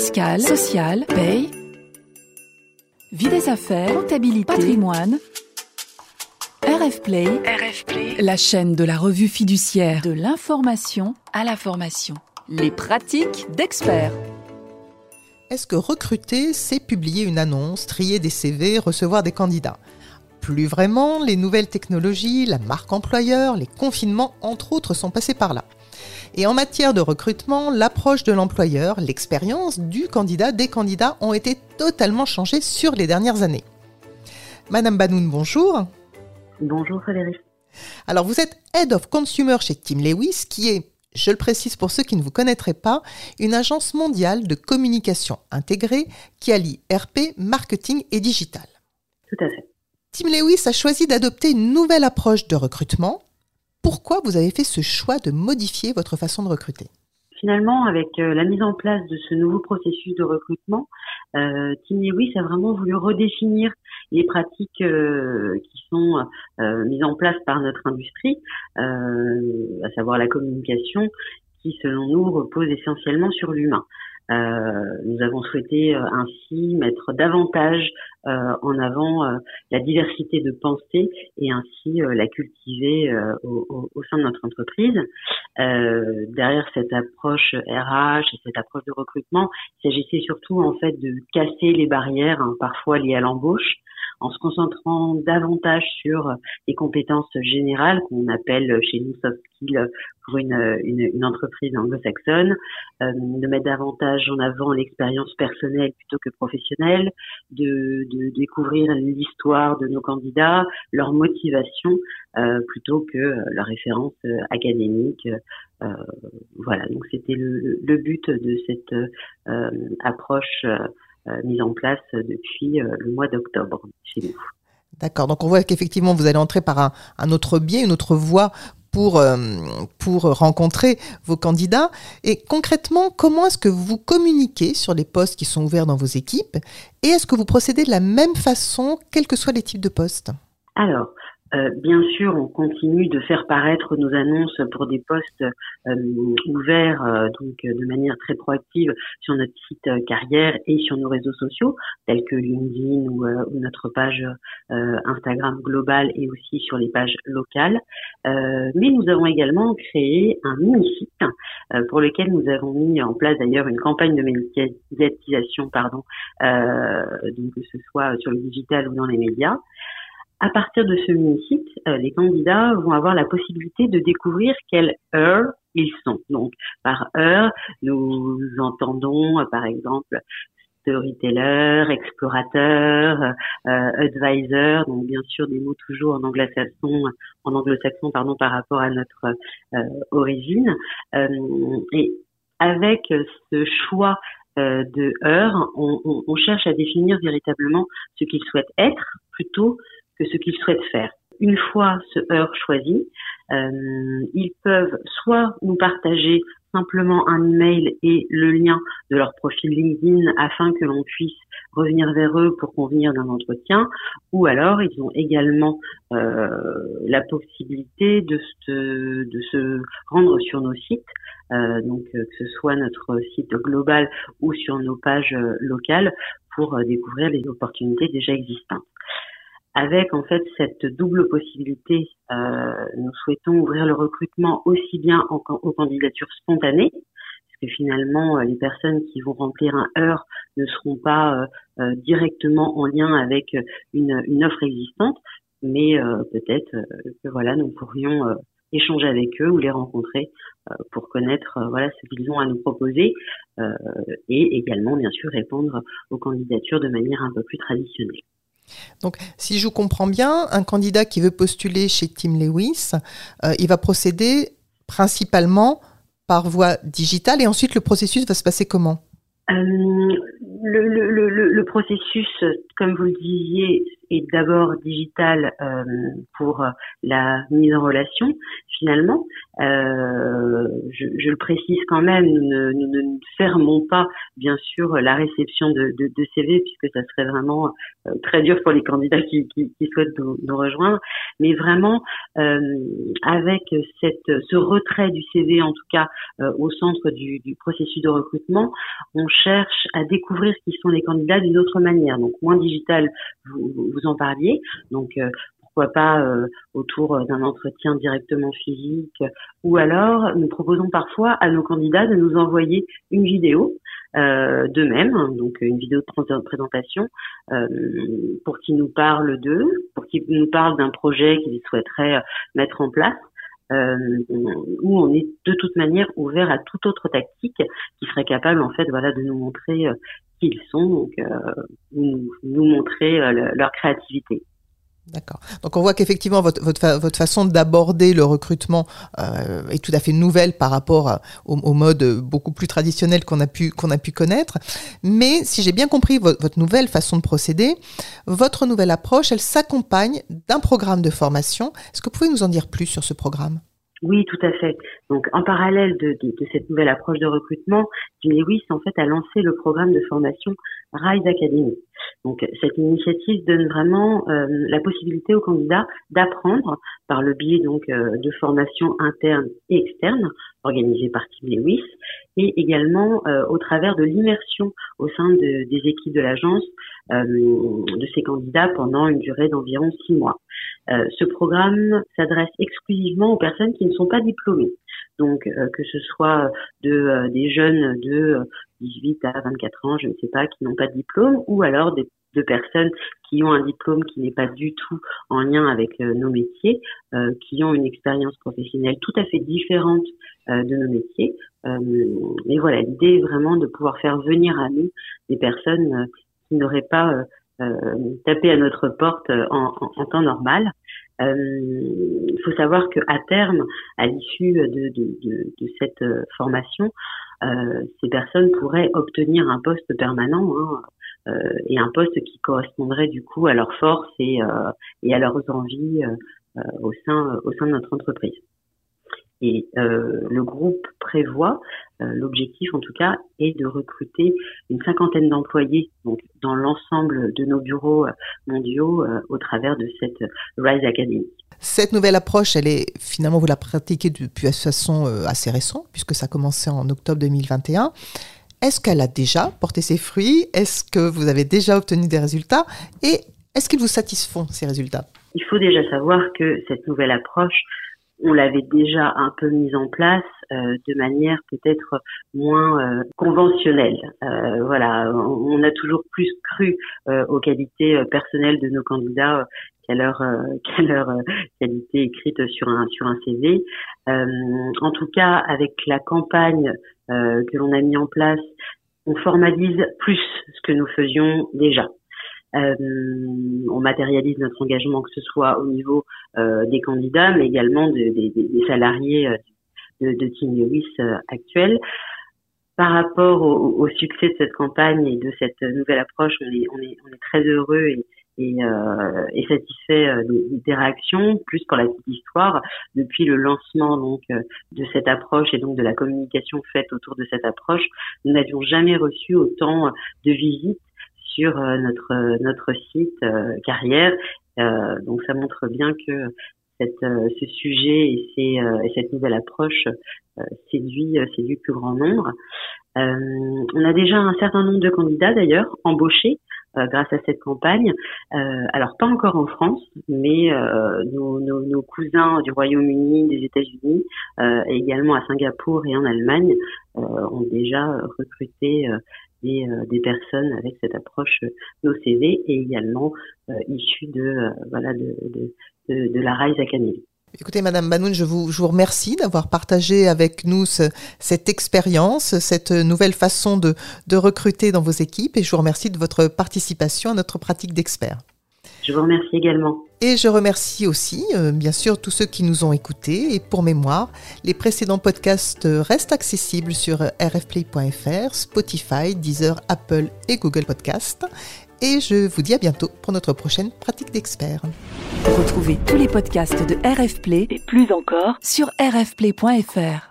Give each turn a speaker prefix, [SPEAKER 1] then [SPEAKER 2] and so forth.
[SPEAKER 1] fiscale, sociale, paye, vie des affaires, comptabilité, patrimoine. RF Play,
[SPEAKER 2] RF Play,
[SPEAKER 1] la chaîne de la revue fiduciaire de l'information à la formation. Les pratiques d'experts.
[SPEAKER 3] Est-ce que recruter, c'est publier une annonce, trier des CV, recevoir des candidats? Plus vraiment, les nouvelles technologies, la marque employeur, les confinements, entre autres, sont passés par là. Et en matière de recrutement, l'approche de l'employeur, l'expérience du candidat, des candidats ont été totalement changées sur les dernières années. Madame Banoun, bonjour.
[SPEAKER 4] Bonjour Frédéric.
[SPEAKER 3] Alors vous êtes Head of Consumer chez Tim Lewis, qui est, je le précise pour ceux qui ne vous connaîtraient pas, une agence mondiale de communication intégrée qui allie RP, marketing et digital.
[SPEAKER 4] Tout à fait.
[SPEAKER 3] Tim Lewis a choisi d'adopter une nouvelle approche de recrutement. Pourquoi vous avez fait ce choix de modifier votre façon de recruter?
[SPEAKER 4] Finalement, avec euh, la mise en place de ce nouveau processus de recrutement, euh, Tim Lewis a vraiment voulu redéfinir les pratiques euh, qui sont mises en place par notre industrie, à savoir la communication, qui selon nous repose essentiellement sur l'humain. Euh, nous avons souhaité euh, ainsi mettre davantage euh, en avant la diversité de pensée et ainsi la cultiver au, au, sein de notre entreprise. derrière cette approche RH et cette approche de recrutement, il s'agissait surtout en fait de casser les barrières hein, parfois liées à l'embauche en se concentrant davantage sur les compétences générales qu'on appelle chez nous soft skills pour une, une, une entreprise anglo-saxonne, euh, de mettre davantage en avant l'expérience personnelle plutôt que professionnelle, de, de découvrir l'histoire de nos candidats, leur motivation euh, plutôt que leur référence euh, académique. Euh, voilà, donc c'était le, le, but de cette euh, approche euh, mise en place depuis euh, le mois d'octobre chez nous.
[SPEAKER 3] D'accord, donc on voit qu'effectivement vous allez entrer par un, un autre biais, une autre voie pour, euh, pour rencontrer vos candidats. Et concrètement, comment est-ce que vous communiquez sur les postes qui sont ouverts dans vos équipes? Et est-ce que vous procédez de la même façon, quels que soient les types de postes?
[SPEAKER 4] Alors, euh, bien sûr, on continue de faire paraître nos annonces pour des postes euh, ouverts, euh, donc de manière très proactive sur notre site carrière et sur nos réseaux sociaux, tels que LinkedIn ou, ou notre page Instagram globale et aussi sur les pages locales. mais nous avons également créé un mini-site pour lequel nous avons mis en place d'ailleurs une campagne de médiatisation, pardon, donc que ce soit sur le digital ou dans les médias. À partir de ce mini-site, euh, les candidats vont avoir la possibilité de découvrir quelle heure ils sont. Donc, par heure, nous entendons, euh, par exemple, storyteller, explorateur, euh, advisor, donc bien sûr des mots toujours en anglo-saxon, en anglo-saxon pardon par rapport à notre origine. et avec ce choix de heure, on, on, on, cherche à définir véritablement ce qu'ils souhaitent être plutôt que ce qu'ils souhaitent faire. Une fois ce heure choisi, euh, ils peuvent soit nous partager simplement un email et le lien de leur profil LinkedIn afin que l'on puisse revenir vers eux pour convenir d'un entretien, ou alors ils ont également euh, la possibilité de se, de se rendre sur nos sites, euh, donc que ce soit notre site global ou sur nos pages locales pour découvrir les opportunités déjà existantes avec en fait cette double possibilité, euh, nous souhaitons ouvrir le recrutement aussi bien aux candidatures spontanées, parce que finalement euh, les personnes qui vont remplir un heure ne seront pas euh, directement en lien avec une, une offre existante, mais peut-être que voilà nous pourrions échanger avec eux ou les rencontrer pour connaître voilà ce qu'ils ont à nous proposer et également bien sûr répondre aux candidatures de manière un peu plus traditionnelle.
[SPEAKER 3] Donc, si je comprends bien, un candidat qui veut postuler chez Tim Lewis, euh, il va procéder principalement par voie digitale et ensuite le processus va se passer comment?
[SPEAKER 4] Euh, le, processus, comme vous le disiez, est d'abord digital euh, pour la mise en relation finalement. Euh, je, je, le précise quand même, nous ne, nous ne, fermons pas bien sûr la réception de, de, de CV puisque ça serait vraiment euh, très dur pour les candidats qui, qui, qui souhaitent nous, nous, rejoindre. Mais vraiment euh, avec cette, ce retrait du CV en tout cas euh, au centre du, du, processus de recrutement, on cherche à découvrir ce qui sont les candidats d'une autre manière. Donc moins digital, vous, vous en parliez. Donc euh, pourquoi pas euh, autour d'un entretien directement physique, ou alors nous proposons parfois à nos candidats de nous envoyer une vidéo euh, d'eux-mêmes, donc une vidéo de présentation, euh, pour qu'ils nous parlent d'eux, pour qu'ils nous parlent d'un projet qu'ils souhaiteraient mettre en place. Euh, où on est de toute manière ouvert à toute autre tactique qui serait capable en fait voilà de nous montrer qui ils sont donc nous, nous montrer leur créativité.
[SPEAKER 3] D'accord. Donc on voit qu'effectivement votre, façon d'aborder le recrutement euh, est tout à fait nouvelle par rapport au, mode beaucoup plus traditionnel qu'on a pu connaître. Mais si j'ai bien compris votre, nouvelle façon de procéder, votre nouvelle approche, elle s'accompagne d'un programme de formation. Est-ce que vous pouvez nous en dire plus sur ce programme?
[SPEAKER 4] Oui, tout à fait. Donc, en parallèle de, cette nouvelle approche de recrutement, Jimmy en fait, a lancé le programme de formation Rise Academy. Donc cette initiative donne vraiment euh, la possibilité aux candidats d'apprendre par le biais donc euh, de formations internes et externes organisées par Team Lewis et également euh, au travers de l'immersion au sein de, des équipes de l'agence de ces candidats pendant une durée d'environ six mois. Ce programme s'adresse exclusivement aux personnes qui ne sont pas diplômées donc que ce soit de des jeunes de 18 à 24 ans, je ne sais pas, qui n'ont pas de diplôme, ou alors des, de personnes qui ont un diplôme qui n'est pas du tout en lien avec euh, nos métiers, euh, qui ont une expérience professionnelle tout à fait différente euh, de nos métiers. mais voilà, l'idée est vraiment de pouvoir faire venir à nous des personnes qui n'auraient pas tapé à notre porte en, en, temps normal. Il faut savoir que à terme, à l'issue de, de, de, de, cette formation, euh, ces personnes pourraient obtenir un poste permanent hein, euh, et un poste qui correspondrait du coup à leurs forces et, euh, et à leurs envies au sein au sein de notre entreprise. Et euh, le groupe prévoit, euh, l'objectif en tout cas, est de recruter une cinquantaine d'employés donc dans l'ensemble de nos bureaux mondiaux euh, au travers de cette Rise Academy.
[SPEAKER 3] Cette nouvelle approche, elle est finalement, vous la pratiquez depuis de façon assez récente, puisque ça a commencé en octobre 2021. Est-ce qu'elle a déjà porté ses fruits? Est-ce que vous avez déjà obtenu des résultats? Et est-ce qu'ils vous satisfont, ces résultats?
[SPEAKER 4] Il faut déjà savoir que cette nouvelle approche, on l'avait déjà un peu mise en place euh, de manière peut-être moins euh, conventionnelle. Euh, voilà, on, a toujours plus cru aux qualités personnelles de nos candidats qu'à leur leur qualité écrite sur un sur un CV. en tout cas, avec la campagne que l'on a mis en place, on formalise plus ce que nous faisions déjà. Euh, on matérialise notre engagement, que ce soit au niveau euh, des candidats, mais également de, des, salariés euh, de, Team Lewis actuels. Par rapport au, succès de cette campagne et de cette nouvelle approche, on est, très heureux et satisfait des, des, réactions. Plus pour la petite histoire, depuis le lancement donc de cette approche et donc de la communication faite autour de cette approche, nous n'avions jamais reçu autant de visites sur euh, notre notre site euh, carrière. Euh, donc ça montre bien que cette, ce sujet et, cette nouvelle approche séduit séduit plus grand nombre. on a déjà un certain nombre de candidats d'ailleurs embauchés grâce à cette campagne. Euh, alors pas encore en France, mais euh, nos, nos, nos, cousins du Royaume-Uni, des États-Unis, et également à Singapour et en Allemagne ont déjà recruté des, euh, des personnes avec cette approche euh, nos CV et également euh, issues de voilà de, de, de, de, la Rise Academy.
[SPEAKER 3] Écoutez, Madame Banoun, je vous, je vous remercie d'avoir partagé avec nous ce, cette expérience, cette nouvelle façon de, de recruter dans vos équipes et je vous remercie de votre participation à notre pratique d'expert.
[SPEAKER 4] Je vous remercie également.
[SPEAKER 3] Et je remercie aussi, euh, bien sûr, tous ceux qui nous ont écoutés. Et pour mémoire, les précédents podcasts restent accessibles sur rfplay.fr, Spotify, Deezer, Apple et Google Podcast. et je vous dis à bientôt pour notre prochaine pratique d'expert.
[SPEAKER 1] Retrouvez tous les podcasts de RF Play et plus encore sur rfplay.fr.